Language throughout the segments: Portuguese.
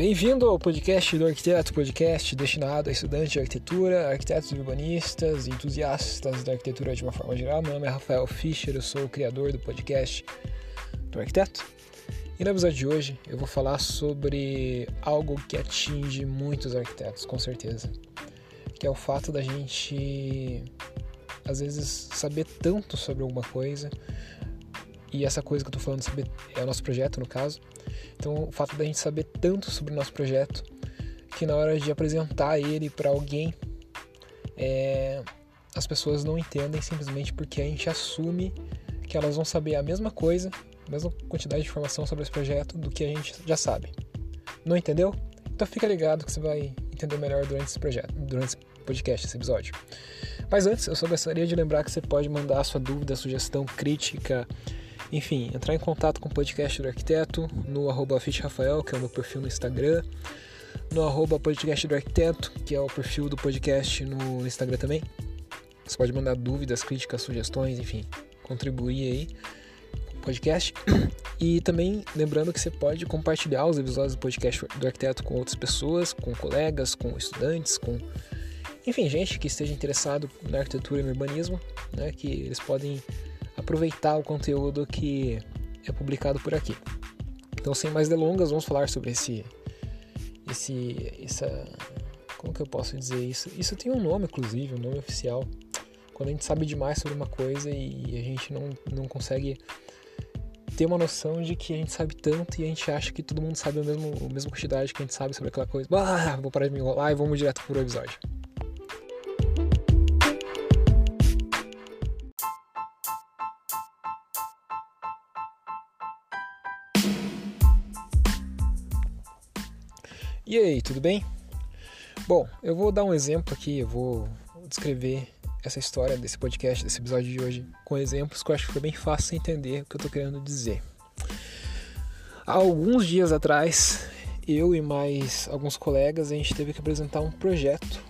Bem-vindo ao podcast do Arquiteto, podcast destinado a estudantes de arquitetura, arquitetos urbanistas entusiastas da arquitetura de uma forma geral. Meu nome é Rafael Fischer, eu sou o criador do podcast do Arquiteto. E no episódio de hoje eu vou falar sobre algo que atinge muitos arquitetos, com certeza, que é o fato da gente às vezes saber tanto sobre alguma coisa, e essa coisa que eu tô falando saber é o nosso projeto no caso então, o fato da gente saber tanto sobre o nosso projeto que na hora de apresentar ele para alguém, é, as pessoas não entendem simplesmente porque a gente assume que elas vão saber a mesma coisa, a mesma quantidade de informação sobre esse projeto do que a gente já sabe. Não entendeu? Então fica ligado que você vai entender melhor durante esse projeto, durante esse podcast, esse episódio. Mas antes, eu só gostaria de lembrar que você pode mandar sua dúvida, sugestão, crítica, enfim, entrar em contato com o podcast do arquiteto no arroba Rafael, que é o meu perfil no Instagram, no arroba podcast do arquiteto, que é o perfil do podcast no Instagram também. Você pode mandar dúvidas, críticas, sugestões, enfim, contribuir aí com o podcast. E também lembrando que você pode compartilhar os episódios do podcast do arquiteto com outras pessoas, com colegas, com estudantes, com enfim, gente que esteja interessado na arquitetura e no urbanismo, né, que eles podem aproveitar o conteúdo que é publicado por aqui. Então, sem mais delongas, vamos falar sobre esse, esse, essa, como que eu posso dizer isso? Isso tem um nome, inclusive, um nome oficial. Quando a gente sabe demais sobre uma coisa e a gente não, não consegue ter uma noção de que a gente sabe tanto e a gente acha que todo mundo sabe a mesma, quantidade que a gente sabe sobre aquela coisa. Ah, vou parar de me enrolar e vamos direto pro episódio. E aí, tudo bem? Bom, eu vou dar um exemplo aqui, eu vou descrever essa história desse podcast, desse episódio de hoje, com exemplos que eu acho que fica bem fácil entender o que eu estou querendo dizer. Há alguns dias atrás, eu e mais alguns colegas, a gente teve que apresentar um projeto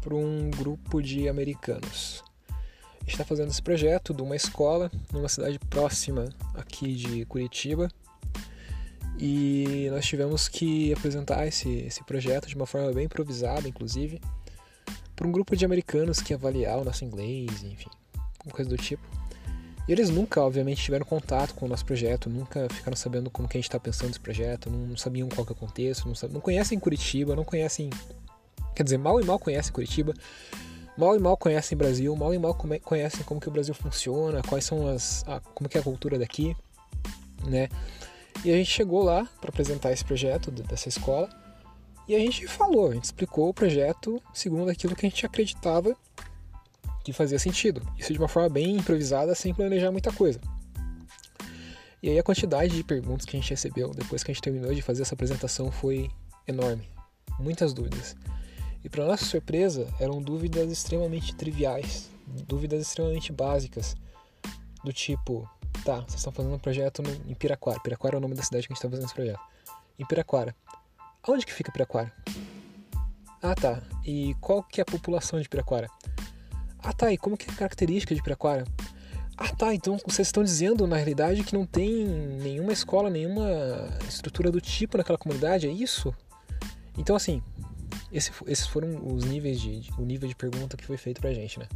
para um grupo de americanos. A gente está fazendo esse projeto de uma escola numa cidade próxima aqui de Curitiba, e nós tivemos que apresentar esse, esse projeto de uma forma bem improvisada, inclusive, para um grupo de americanos que ia avaliar o nosso inglês, enfim, coisa do tipo. E eles nunca, obviamente, tiveram contato com o nosso projeto, nunca ficaram sabendo como que a gente está pensando nesse projeto, não sabiam qual que é o contexto, não, não conhecem Curitiba, não conhecem, quer dizer, mal e mal conhecem Curitiba, mal e mal conhecem Brasil, mal e mal conhecem como que o Brasil funciona, quais são as, a, como que é a cultura daqui, né? E a gente chegou lá para apresentar esse projeto dessa escola e a gente falou, a gente explicou o projeto segundo aquilo que a gente acreditava que fazia sentido. Isso de uma forma bem improvisada, sem planejar muita coisa. E aí a quantidade de perguntas que a gente recebeu depois que a gente terminou de fazer essa apresentação foi enorme. Muitas dúvidas. E para nossa surpresa, eram dúvidas extremamente triviais, dúvidas extremamente básicas, do tipo, Tá, vocês estão fazendo um projeto no, em Piraquara. Piraquara é o nome da cidade que a gente está fazendo esse projeto. Em Piraquara. Onde que fica Piraquara? Ah, tá. E qual que é a população de Piraquara? Ah, tá. E como que é a característica de Piraquara? Ah, tá. Então vocês estão dizendo, na realidade, que não tem nenhuma escola, nenhuma estrutura do tipo naquela comunidade? É isso? Então, assim, esse, esses foram os níveis de, de, o nível de pergunta que foi feito pra gente, né?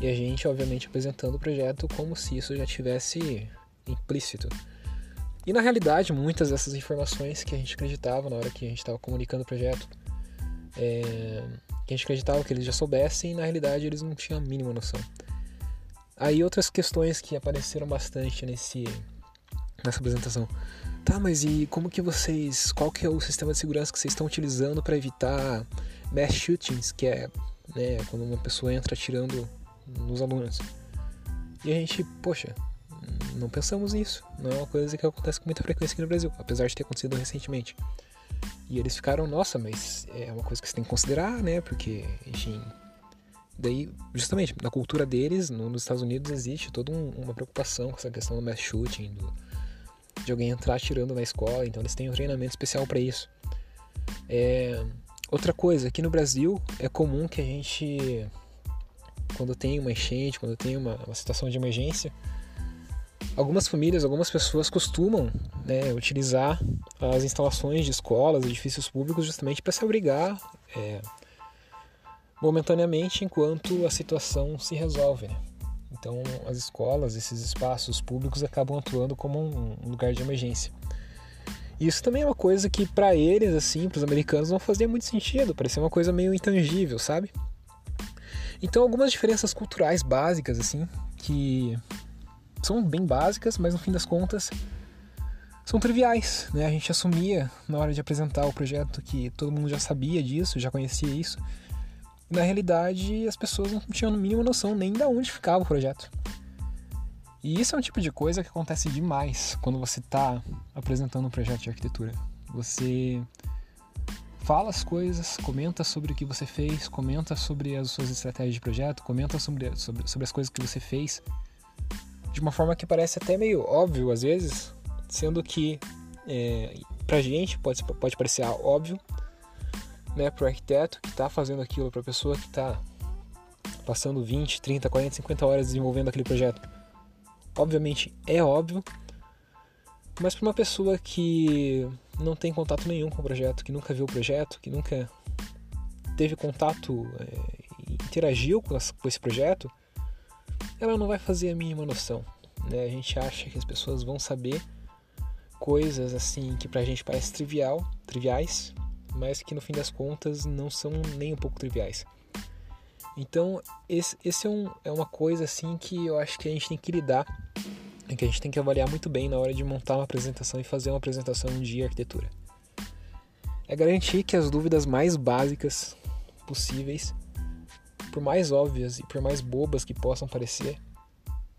E a gente, obviamente, apresentando o projeto como se isso já tivesse implícito. E na realidade, muitas dessas informações que a gente acreditava na hora que a gente estava comunicando o projeto, é, que a gente acreditava que eles já soubessem, na realidade eles não tinham a mínima noção. Aí outras questões que apareceram bastante nesse, nessa apresentação. Tá, mas e como que vocês, qual que é o sistema de segurança que vocês estão utilizando para evitar mass shootings, que é né, quando uma pessoa entra atirando nos alunos. E a gente, poxa, não pensamos nisso. Não é uma coisa que acontece com muita frequência aqui no Brasil, apesar de ter acontecido recentemente. E eles ficaram, nossa, mas é uma coisa que você tem que considerar, né? Porque, enfim. Daí, justamente, na cultura deles, no, nos Estados Unidos, existe toda um, uma preocupação com essa questão do mass shooting, do, de alguém entrar atirando na escola, então eles têm um treinamento especial para isso. É, outra coisa, aqui no Brasil é comum que a gente quando tem uma enchente, quando tem uma, uma situação de emergência, algumas famílias, algumas pessoas costumam né, utilizar as instalações de escolas, edifícios públicos, justamente para se abrigar é, momentaneamente enquanto a situação se resolve. Né? Então, as escolas, esses espaços públicos acabam atuando como um lugar de emergência. Isso também é uma coisa que para eles, assim, para os americanos, não fazia muito sentido, parecia uma coisa meio intangível, sabe? Então, algumas diferenças culturais básicas, assim, que são bem básicas, mas no fim das contas são triviais, né? A gente assumia na hora de apresentar o projeto que todo mundo já sabia disso, já conhecia isso. Na realidade, as pessoas não tinham no mínimo noção nem de onde ficava o projeto. E isso é um tipo de coisa que acontece demais quando você está apresentando um projeto de arquitetura. Você fala as coisas, comenta sobre o que você fez, comenta sobre as suas estratégias de projeto, comenta sobre, sobre, sobre as coisas que você fez. De uma forma que parece até meio óbvio às vezes, sendo que é, pra gente pode, pode parecer óbvio, né, pro arquiteto que está fazendo aquilo, pra pessoa que está passando 20, 30, 40, 50 horas desenvolvendo aquele projeto. Obviamente é óbvio, mas para uma pessoa que não tem contato nenhum com o projeto, que nunca viu o projeto, que nunca teve contato, é, interagiu com, com, esse projeto, ela não vai fazer a mínima noção. Né? A gente acha que as pessoas vão saber coisas assim que pra gente parece trivial, triviais, mas que no fim das contas não são nem um pouco triviais. Então, esse, esse é, um, é uma coisa assim que eu acho que a gente tem que lidar e que a gente tem que avaliar muito bem na hora de montar uma apresentação e fazer uma apresentação de arquitetura. É garantir que as dúvidas mais básicas possíveis, por mais óbvias e por mais bobas que possam parecer,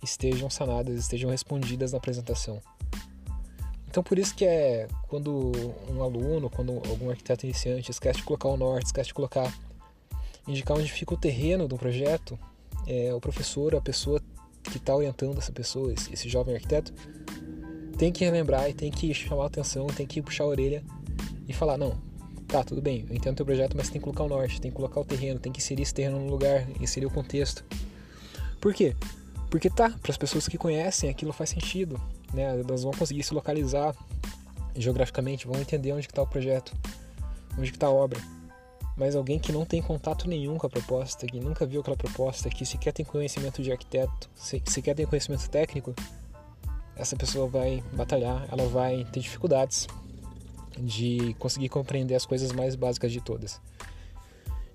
estejam sanadas, estejam respondidas na apresentação. Então por isso que é quando um aluno, quando algum arquiteto iniciante esquece de colocar o norte, esquece de colocar indicar onde fica o terreno do projeto, é, o professor, a pessoa que está orientando essa pessoa, esse, jovem arquiteto, tem que relembrar e tem que chamar a atenção, tem que puxar a orelha e falar: não, tá, tudo bem, eu entendo o teu projeto, mas tem que colocar o norte, tem que colocar o terreno, tem que inserir esse terreno no lugar, inserir o contexto. Por quê? Porque tá, para as pessoas que conhecem, aquilo faz sentido, né? Elas vão conseguir se localizar geograficamente, vão entender onde está o projeto, onde está a obra mas alguém que não tem contato nenhum com a proposta, que nunca viu aquela proposta, que sequer tem conhecimento de arquiteto, sequer tem conhecimento técnico, essa pessoa vai batalhar, ela vai ter dificuldades de conseguir compreender as coisas mais básicas de todas.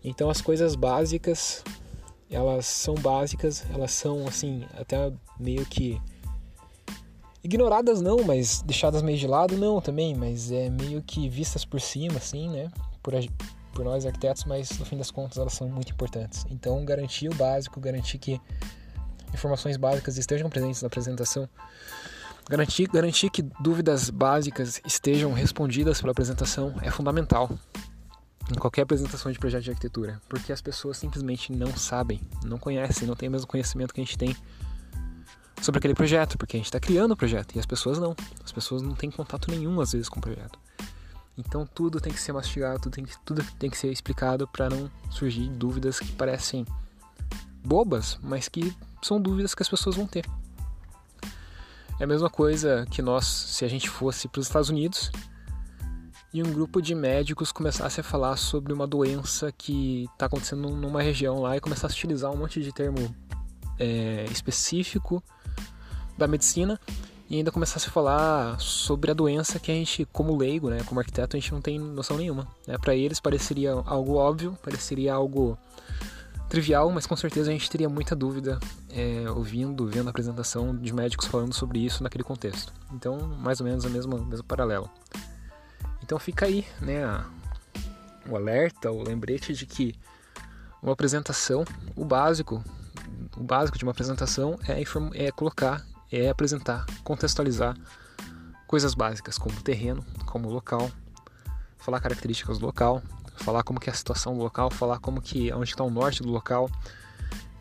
Então as coisas básicas, elas são básicas, elas são assim, até meio que ignoradas não, mas deixadas meio de lado não também, mas é meio que vistas por cima assim, né? Por, por nós arquitetos, mas no fim das contas elas são muito importantes. Então, garantir o básico, garantir que informações básicas estejam presentes na apresentação, garantir, garantir que dúvidas básicas estejam respondidas pela apresentação é fundamental em qualquer apresentação de projeto de arquitetura, porque as pessoas simplesmente não sabem, não conhecem, não têm o mesmo conhecimento que a gente tem sobre aquele projeto, porque a gente está criando o projeto e as pessoas não. As pessoas não têm contato nenhum às vezes com o projeto. Então tudo tem que ser mastigado, tudo tem que, tudo tem que ser explicado para não surgir dúvidas que parecem bobas, mas que são dúvidas que as pessoas vão ter. É a mesma coisa que nós, se a gente fosse para os Estados Unidos e um grupo de médicos começasse a falar sobre uma doença que está acontecendo numa região lá e começasse a utilizar um monte de termo é, específico da medicina e ainda começasse a falar sobre a doença que a gente, como leigo, né, como arquiteto, a gente não tem noção nenhuma. Né? Para eles pareceria algo óbvio, pareceria algo trivial, mas com certeza a gente teria muita dúvida é, ouvindo, vendo a apresentação de médicos falando sobre isso naquele contexto. Então, mais ou menos a mesma, mesmo paralelo. Então fica aí, né, o alerta, o lembrete de que uma apresentação, o básico, o básico de uma apresentação é, é colocar é apresentar, contextualizar coisas básicas como terreno, como local, falar características do local, falar como que é a situação do local, falar como que onde está o norte do local,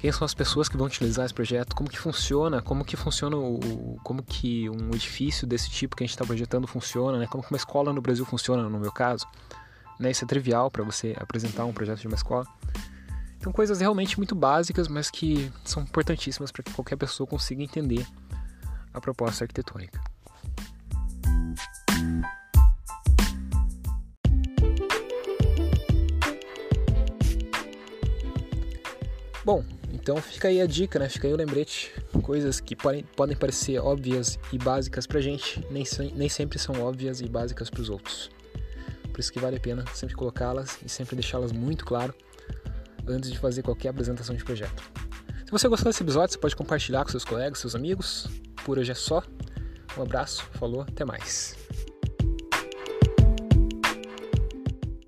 quem são as pessoas que vão utilizar esse projeto, como que funciona, como que funciona o, como que um edifício desse tipo que a gente está projetando funciona, né? Como que uma escola no Brasil funciona, no meu caso, né? Isso é trivial para você apresentar um projeto de uma escola. Então coisas realmente muito básicas, mas que são importantíssimas para que qualquer pessoa consiga entender a proposta arquitetônica. Bom, então fica aí a dica, né? Fica aí o lembrete. Coisas que podem, podem parecer óbvias e básicas pra gente, nem, nem sempre são óbvias e básicas para os outros. Por isso que vale a pena sempre colocá-las e sempre deixá-las muito claro antes de fazer qualquer apresentação de projeto. Se você gostou desse episódio, você pode compartilhar com seus colegas, seus amigos. Por hoje é só. Um abraço, falou, até mais.